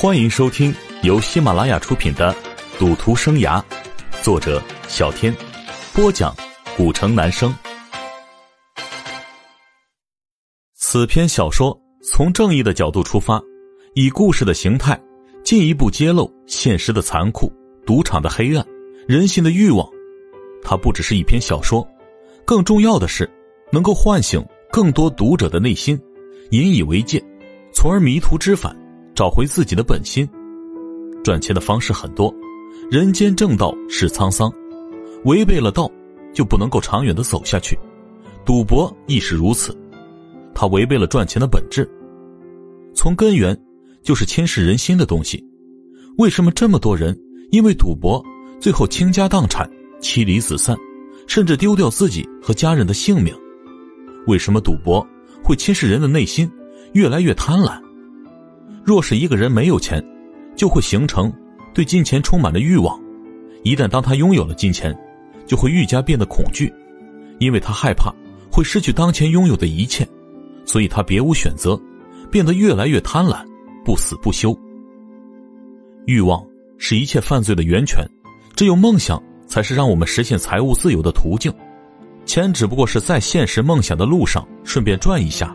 欢迎收听由喜马拉雅出品的《赌徒生涯》，作者小天，播讲古城男生。此篇小说从正义的角度出发，以故事的形态进一步揭露现实的残酷、赌场的黑暗、人心的欲望。它不只是一篇小说，更重要的是能够唤醒更多读者的内心，引以为戒，从而迷途知返。找回自己的本心，赚钱的方式很多，人间正道是沧桑，违背了道，就不能够长远的走下去。赌博亦是如此，它违背了赚钱的本质，从根源就是侵蚀人心的东西。为什么这么多人因为赌博，最后倾家荡产、妻离子散，甚至丢掉自己和家人的性命？为什么赌博会侵蚀人的内心，越来越贪婪？若是一个人没有钱，就会形成对金钱充满了欲望。一旦当他拥有了金钱，就会愈加变得恐惧，因为他害怕会失去当前拥有的一切，所以他别无选择，变得越来越贪婪，不死不休。欲望是一切犯罪的源泉，只有梦想才是让我们实现财务自由的途径。钱只不过是在现实梦想的路上顺便转一下。